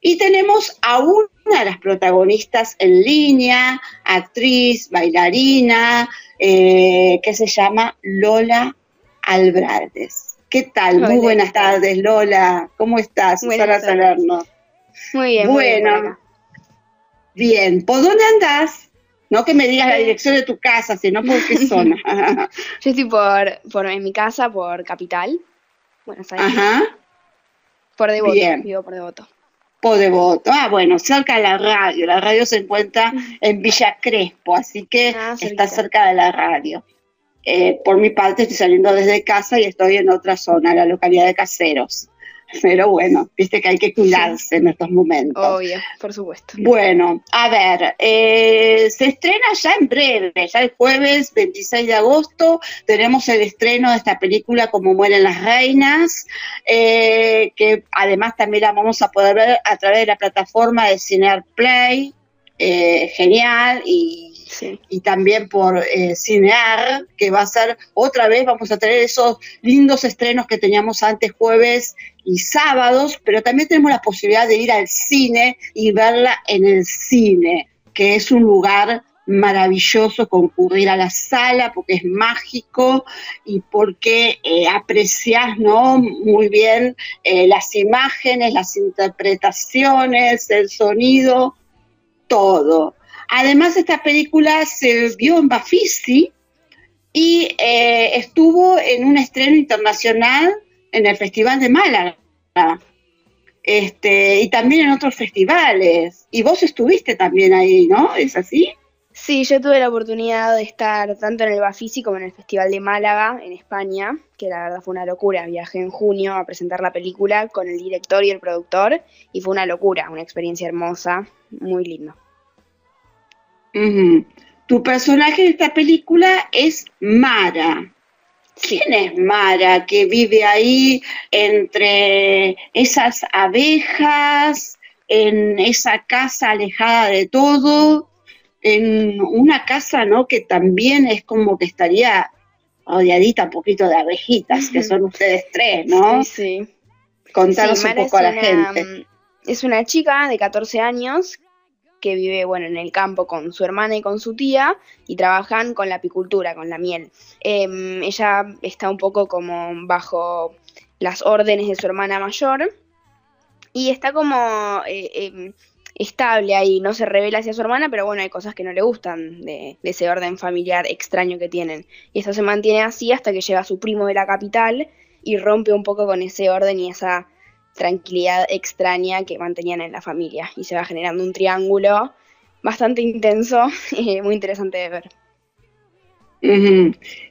Y tenemos a una de las protagonistas en línea, actriz, bailarina, eh, que se llama Lola Albrades. ¿Qué tal? Muy buenas tardes, Lola. ¿Cómo estás? Susana Salerno. Muy bien. Bueno, bien. ¿Por dónde andás? No que me digas la dirección de tu casa, sino por qué zona. Yo estoy por, por en mi casa, por Capital, Buenos Aires. Ajá. Por Devoto, bien. vivo por Devoto. Por Devoto. Ah, bueno, cerca de la radio. La radio se encuentra en Villa Crespo, así que ah, está cerca de la radio. Eh, por mi parte estoy saliendo desde casa y estoy en otra zona, la localidad de Caseros. Pero bueno, viste que hay que cuidarse en estos momentos. Obvio, por supuesto. Bueno, a ver, eh, se estrena ya en breve, ya el jueves 26 de agosto tenemos el estreno de esta película Como mueren las reinas, eh, que además también la vamos a poder ver a través de la plataforma de Cinear Play. genial y y también por eh, Cinear, que va a ser otra vez, vamos a tener esos lindos estrenos que teníamos antes jueves y sábados, pero también tenemos la posibilidad de ir al cine y verla en el cine, que es un lugar maravilloso concurrir a la sala porque es mágico y porque eh, aprecias ¿no? muy bien eh, las imágenes, las interpretaciones, el sonido, todo. Además, esta película se vio en Bafisi y eh, estuvo en un estreno internacional en el Festival de Málaga. Este, y también en otros festivales. Y vos estuviste también ahí, ¿no? ¿Es así? Sí, yo tuve la oportunidad de estar tanto en el Bafisi como en el Festival de Málaga, en España, que la verdad fue una locura. Viajé en junio a presentar la película con el director y el productor y fue una locura, una experiencia hermosa, muy lindo. Tu personaje de esta película es Mara. ¿Quién es Mara que vive ahí entre esas abejas, en esa casa alejada de todo, en una casa, ¿no? Que también es como que estaría rodeadita un poquito de abejitas, que son ustedes tres, ¿no? Sí, sí. Contanos un poco a la gente. Es una chica de 14 años que vive bueno, en el campo con su hermana y con su tía y trabajan con la apicultura, con la miel. Em, ella está un poco como bajo las órdenes de su hermana mayor y está como eh, em, estable ahí, no se revela hacia su hermana, pero bueno, hay cosas que no le gustan de, de, ese orden familiar extraño que tienen. Y eso se mantiene así hasta que llega su primo de la capital y rompe un poco con ese orden y esa tranquilidad extraña que mantenían en la familia y se va generando un triángulo bastante intenso y muy interesante de ver.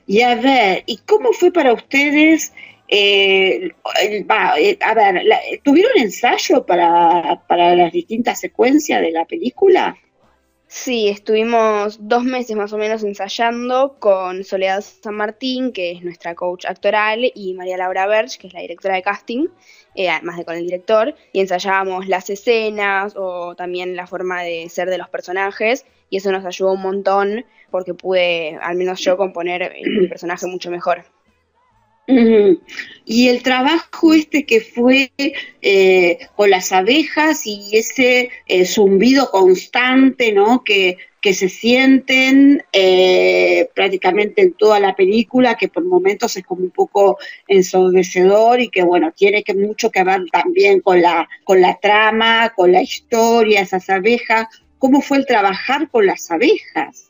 Y a ver, ¿y cómo fue para ustedes? Eh, eh, a ver, ¿tuvieron ensayo para, para las distintas secuencias de la película? Sí, estuvimos dos meses más o menos ensayando con Soledad San Martín, que es nuestra coach actoral, y María Laura Berch, que es la directora de casting, eh, además de con el director, y ensayábamos las escenas o también la forma de ser de los personajes, y eso nos ayudó un montón porque pude, al menos yo, componer mi personaje mucho mejor. Y el trabajo este que fue eh, con las abejas y ese eh, zumbido constante, ¿no? Que, que se sienten eh, prácticamente en toda la película, que por momentos es como un poco ensordecedor y que bueno, tiene que mucho que ver también con la, con la trama, con la historia, esas abejas. ¿Cómo fue el trabajar con las abejas?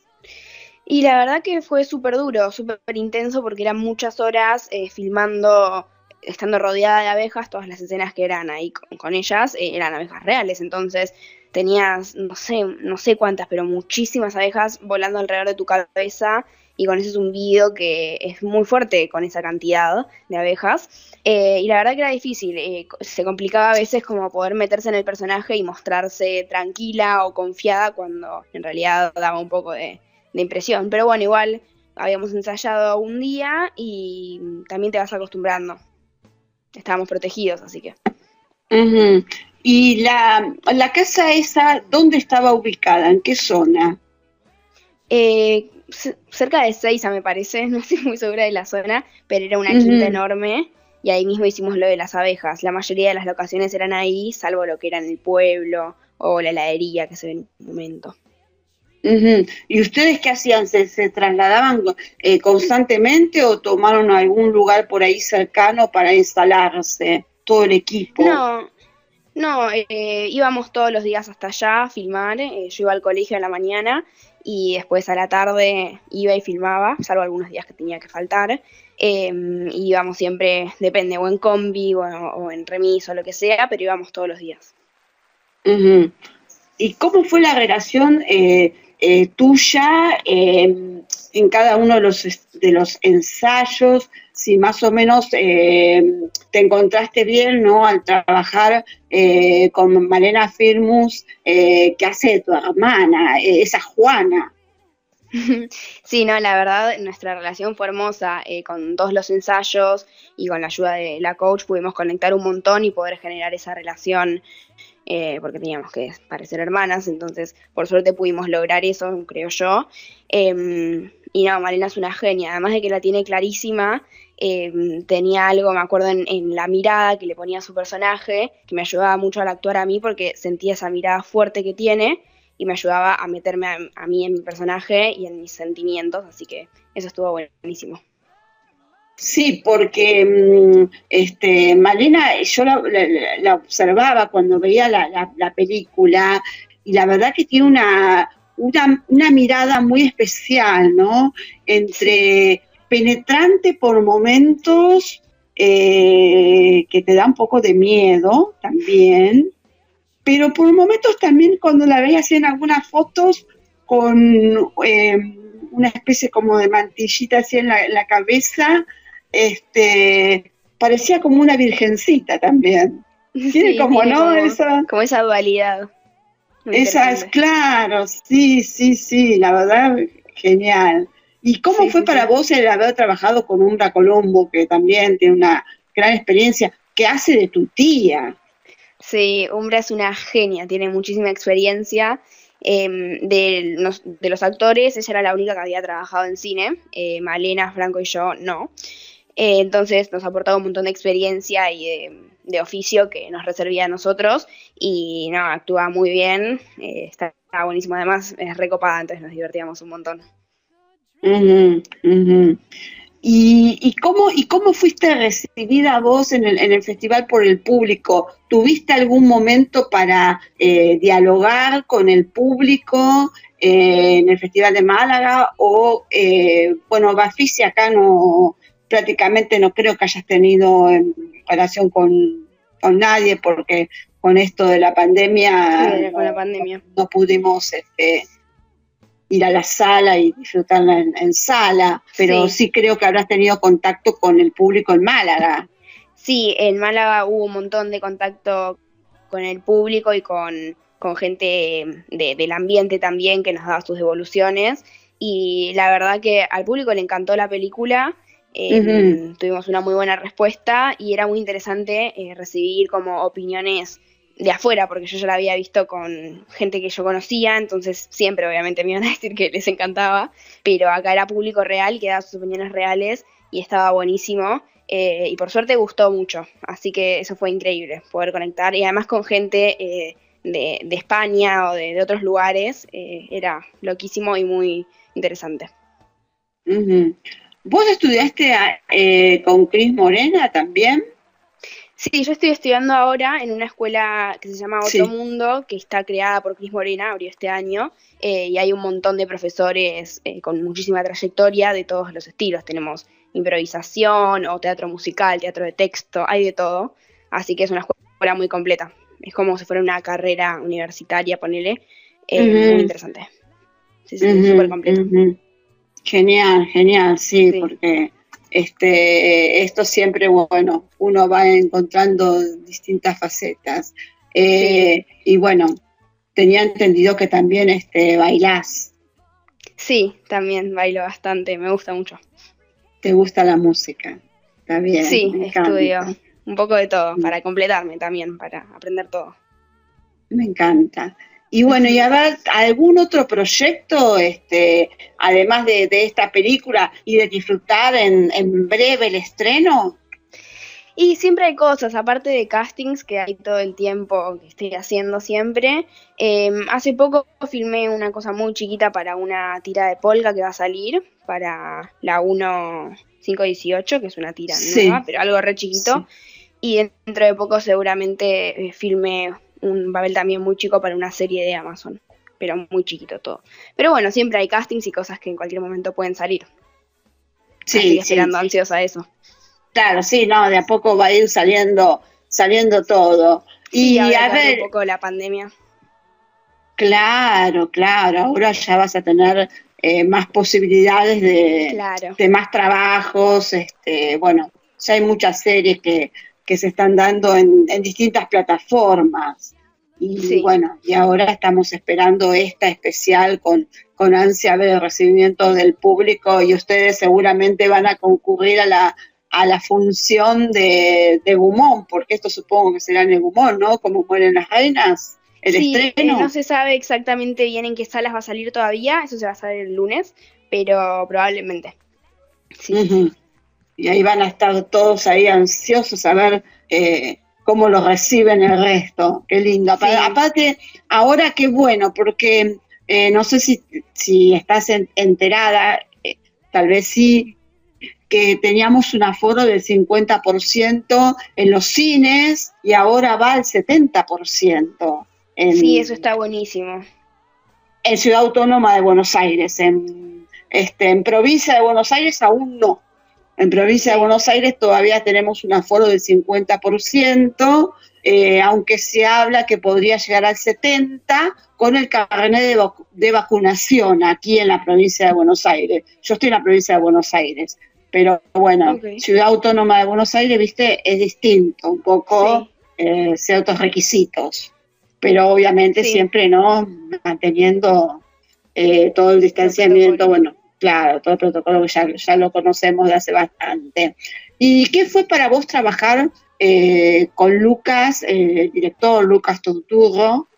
Y la verdad que fue súper duro, súper intenso porque eran muchas horas eh, filmando, estando rodeada de abejas, todas las escenas que eran ahí con, ellas eh, eran abejas reales, entonces tenías, no sé, no sé cuántas, pero muchísimas abejas volando alrededor de tu cabeza y con ese zumbido que es muy fuerte con esa cantidad de abejas. Eh, y la verdad que era difícil, se complicaba a veces como poder meterse en el personaje y mostrarse tranquila o confiada cuando en realidad daba un poco de, de impresión. Pero bueno, igual habíamos ensayado un día y también te vas acostumbrando. Estábamos protegidos, así que. ¿Y la, la, casa esa, dónde estaba ubicada? ¿En qué zona? Eh, cerca de Seiza, me parece, no estoy muy segura de la zona, pero era una quinta enorme y ahí mismo hicimos lo de las abejas. La mayoría de las locaciones eran ahí, salvo lo que era en el pueblo o la heladería que se ve en un momento. ¿Y ustedes qué hacían? ¿Se, trasladaban eh, constantemente o tomaron algún lugar por ahí cercano para instalarse todo el equipo? No, no, eh, íbamos todos los días hasta allá a filmar. Eh, yo iba al colegio en la mañana y después a la tarde iba y filmaba, salvo algunos días que tenía que faltar. Em, íbamos siempre, depende, o en combi o, en remis o lo que sea, pero íbamos todos los días. ¿Y cómo fue la relación eh, eh, tuya em, en cada uno de los, de los ensayos? Si más o menos em, te encontraste bien, ¿no? Al trabajar eh, con Malena Firmus, que hace tu hermana, esa Juana. Sí, no, la verdad, nuestra relación fue hermosa. Eh, con todos los ensayos y con la ayuda de la coach pudimos conectar un montón y poder generar esa relación, eh, porque teníamos que parecer hermanas, entonces por suerte pudimos lograr eso, creo yo. Em, y no, Marina es una genia, además de que la tiene clarísima, em, tenía algo, me acuerdo, en, en, la mirada que le ponía a su personaje, que me ayudaba mucho al actuar a mí porque sentía esa mirada fuerte que tiene y me ayudaba a meterme a, mí en mi personaje y en mis sentimientos, así que eso estuvo buenísimo. Sí, porque mm, este, Malena, yo la, observaba cuando veía la, película y la verdad que tiene una, una, mirada muy especial, ¿no? Entre penetrante por momentos eh, que te da un poco de miedo también, pero por momentos también cuando la veía así en algunas fotos con eh, una especie como de mantillita así en la, cabeza, este, parecía como una virgencita también. Tiene como, ¿no? esa, como esa dualidad. Esa es, claro, sí, sí, sí, la verdad, genial. ¿Y cómo fue para vos el haber trabajado con Umbra Colombo, que también tiene una gran experiencia, que hace de tu tía? Sí, Umbra es una genia, tiene muchísima experiencia. Em, de, los, actores, ella era la única que había trabajado en cine, eh, Malena, Franco y yo no. Eh, entonces nos ha aportado un montón de experiencia y de, oficio que nos reservía a nosotros y no, actúa muy bien, eh, está, buenísimo, además es recopada, entonces nos divertíamos un montón. ¿Y, cómo, ¿Y cómo fuiste recibida vos en el, en el festival por el público? ¿Tuviste algún momento para eh, dialogar con el público en el Festival de Málaga? O, eh, bueno, Bafisi acá no, prácticamente no creo que hayas tenido relación con, nadie porque con esto de la pandemia, con la pandemia. no pudimos este, ir a la sala y disfrutarla en, sala, pero sí. creo que habrás tenido contacto con el público en Málaga. Sí, en Málaga hubo un montón de contacto con el público y con, gente del ambiente también que nos daba sus devoluciones. Y la verdad que al público le encantó la película. Eh, tuvimos una muy buena respuesta y era muy interesante eh, recibir como opiniones de afuera, porque yo ya la había visto con gente que yo conocía, entonces siempre obviamente me iban a decir que les encantaba, pero acá era público real, que daba sus opiniones reales y estaba buenísimo. Eh, y por suerte gustó mucho, así que eso fue increíble, poder conectar y además con gente eh, de, España o de, otros lugares, era loquísimo y muy interesante. ¿Vos estudiaste con Cris Morena también? Sí, yo estoy estudiando ahora en una escuela que se llama Otro Mundo, que está creada por Cris Morena, abrió este año, eh, y hay un montón de profesores eh, con muchísima trayectoria de todos los estilos. Tenemos improvisación o teatro musical, teatro de texto, hay de todo. Así que es una escuela muy completa. Es como si fuera una carrera universitaria, ponele. Eh, muy interesante. Sí, sí, súper completo. Genial, genial, sí, porque este, esto siempre, bueno, uno va encontrando distintas facetas. Eh, y bueno, tenía entendido que también este, bailás. Sí, también bailo bastante, me gusta mucho. ¿Te gusta la música? También. Sí, estudio un poco de todo, para completarme también, para aprender todo. Me encanta. Y bueno, ¿y habrá algún otro proyecto, este, además de, esta película, y de disfrutar en, breve el estreno? Y siempre hay cosas, aparte de castings que hay todo el tiempo que estoy haciendo siempre. Em, hace poco filmé una cosa muy chiquita para una tira de polka que va a salir para la 1518, que es una tira nueva, pero algo re chiquito. Y dentro de poco seguramente eh, filme un papel también muy chico para una serie de Amazon, pero muy chiquito todo. Pero bueno, siempre hay castings y cosas que en cualquier momento pueden salir. Sí, Estoy esperando ansiosa eso. Claro, sí, no, de a poco va a ir saliendo, saliendo todo. y a ver, un poco la pandemia. Claro, claro, ahora ya vas a tener eh, más posibilidades de, de, más trabajos, este, bueno, ya hay muchas series que, que se están dando en, en distintas plataformas. Y bueno, y ahora estamos esperando esta especial con, con ansia de recibimiento del público y ustedes seguramente van a concurrir a la, a la función de, de Gumón, porque esto supongo que será en el Gumón, ¿no? Como mueren las reinas. El sí, estreno. no se sabe exactamente bien en qué salas va a salir todavía, eso se va a saber el lunes, pero probablemente. Sí. Y ahí van a estar todos ahí ansiosos a ver eh, cómo lo reciben el resto. Qué lindo. Aparte, ahora qué bueno, porque eh, no sé si, si estás enterada, eh, tal vez sí, que teníamos un aforo del 50% en los cines y ahora va al 70%. En, sí, eso está buenísimo. En Ciudad Autónoma de Buenos Aires, en, este, en provincia de Buenos Aires aún no. En provincia de Buenos Aires todavía tenemos un aforo del 50%, eh, aunque se habla que podría llegar al 70% con el carnet de, de, vacunación aquí en la provincia de Buenos Aires. Yo estoy en la provincia de Buenos Aires. Pero bueno, Ciudad Autónoma de Buenos Aires, viste, es distinto un poco eh, ciertos requisitos, pero obviamente siempre, ¿no? Manteniendo eh, todo el distanciamiento, bueno, claro, todo el protocolo ya, ya lo conocemos de hace bastante. ¿Y qué fue para vos trabajar eh, con Lucas, el director Lucas Torturro,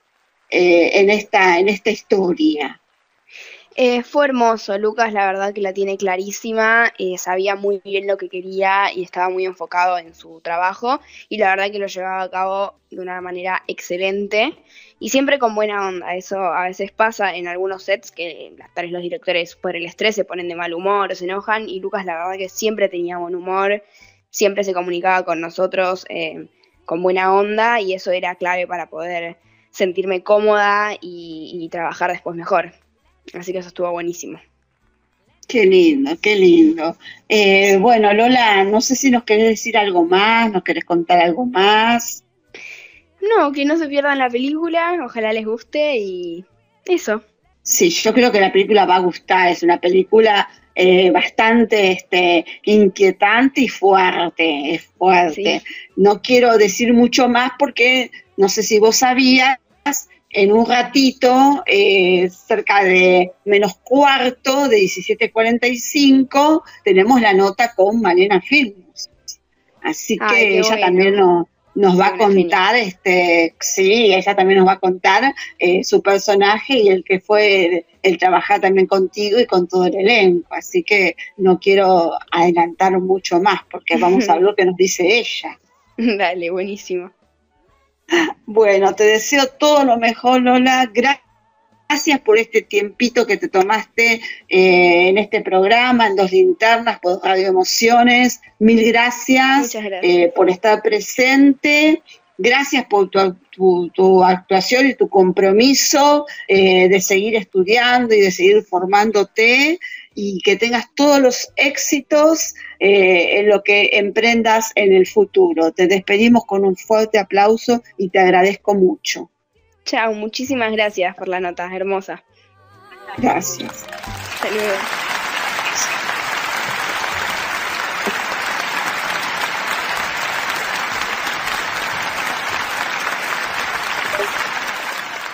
en, esta, en esta historia? Eh, fue hermoso, Lucas la verdad que la tiene clarísima, eh, sabía muy bien lo que quería y estaba muy enfocado en su trabajo y la verdad que lo llevaba a cabo de una manera excelente y siempre con buena onda. Eso a veces pasa en algunos sets que tal vez los directores por el estrés se ponen de mal humor o se enojan y Lucas la verdad que siempre tenía buen humor, siempre se comunicaba con nosotros eh, con buena onda y eso era clave para poder sentirme cómoda y trabajar después mejor. Así que eso estuvo buenísimo. Qué lindo, qué lindo. Eh, bueno, Lola, no sé si nos querés decir algo más, nos querés contar algo más. No, que no se pierdan la película, ojalá les guste y eso. Sí, yo creo que la película va a gustar, es una película eh, bastante este, inquietante y fuerte, es fuerte. No quiero decir mucho más porque no sé si vos sabías en un ratito, eh, cerca de menos cuarto, de 17.45, tenemos la nota con Malena Films. Así que ella también nos va a contar, este, sí, ella también nos va a contar eh, su personaje y el que fue el, trabajar también contigo y con todo el elenco. Así que no quiero adelantar mucho más porque vamos a ver lo que nos dice ella. Dale, buenísimo. Bueno, te deseo todo lo mejor, Lola. Gracias por este tiempito que te tomaste eh, en este programa, en Dos Linternas, por Radio Emociones. Mil gracias, eh, por estar presente. Gracias por tu, actuación y tu compromiso eh, de seguir estudiando y de seguir formándote y que tengas todos los éxitos eh, en lo que emprendas en el futuro. Te despedimos con un fuerte aplauso y te agradezco mucho. Chao, muchísimas gracias por la nota, hermosa. Gracias. Hasta